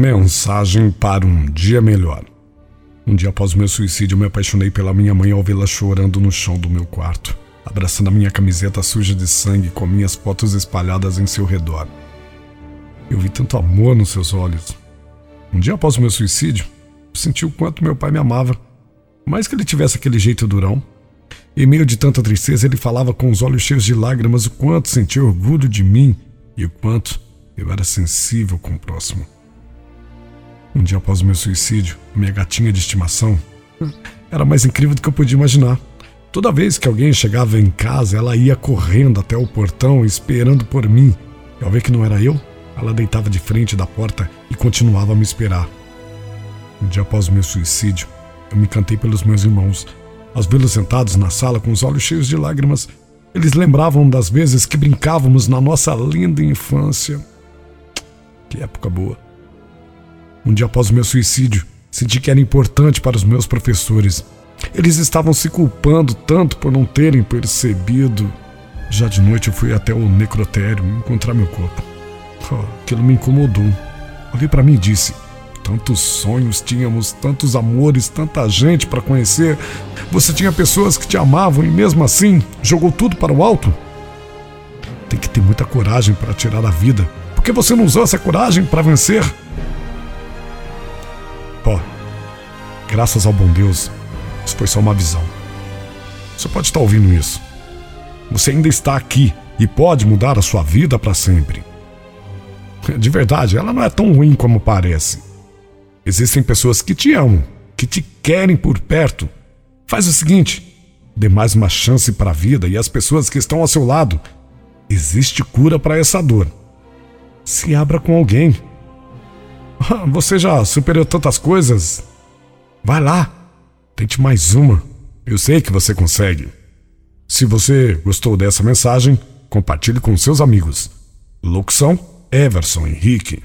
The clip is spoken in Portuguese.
Mensagem para um dia melhor. Um dia após o meu suicídio, me apaixonei pela minha mãe ao vê-la chorando no chão do meu quarto, abraçando a minha camiseta suja de sangue com minhas fotos espalhadas em seu redor. Eu vi tanto amor nos seus olhos. Um dia após o meu suicídio, senti o quanto meu pai me amava. Mais que ele tivesse aquele jeito durão. Em meio de tanta tristeza, ele falava com os olhos cheios de lágrimas o quanto sentia orgulho de mim e o quanto eu era sensível com o próximo. Um dia após o meu suicídio, minha gatinha de estimação era mais incrível do que eu podia imaginar. Toda vez que alguém chegava em casa, ela ia correndo até o portão esperando por mim. E ao ver que não era eu, ela deitava de frente da porta e continuava a me esperar. Um dia após o meu suicídio, eu me cantei pelos meus irmãos. Aos vê-los sentados na sala com os olhos cheios de lágrimas, eles lembravam das vezes que brincávamos na nossa linda infância. Que época boa. Um dia após o meu suicídio, senti que era importante para os meus professores. Eles estavam se culpando tanto por não terem percebido. Já de noite eu fui até o necrotério encontrar meu corpo. Oh, aquilo me incomodou. Olhei para mim e disse: Tantos sonhos tínhamos, tantos amores, tanta gente para conhecer. Você tinha pessoas que te amavam e mesmo assim jogou tudo para o alto? Tem que ter muita coragem para tirar a vida. Por que você não usou essa coragem para vencer? Graças ao bom Deus, isso foi só uma visão. Você pode estar ouvindo isso. Você ainda está aqui e pode mudar a sua vida para sempre. De verdade, ela não é tão ruim como parece. Existem pessoas que te amam, que te querem por perto. Faz o seguinte: dê mais uma chance para a vida e as pessoas que estão ao seu lado. Existe cura para essa dor. Se abra com alguém. Você já superou tantas coisas Vai lá, tente mais uma. Eu sei que você consegue. Se você gostou dessa mensagem, compartilhe com seus amigos. Locução: Everson Henrique.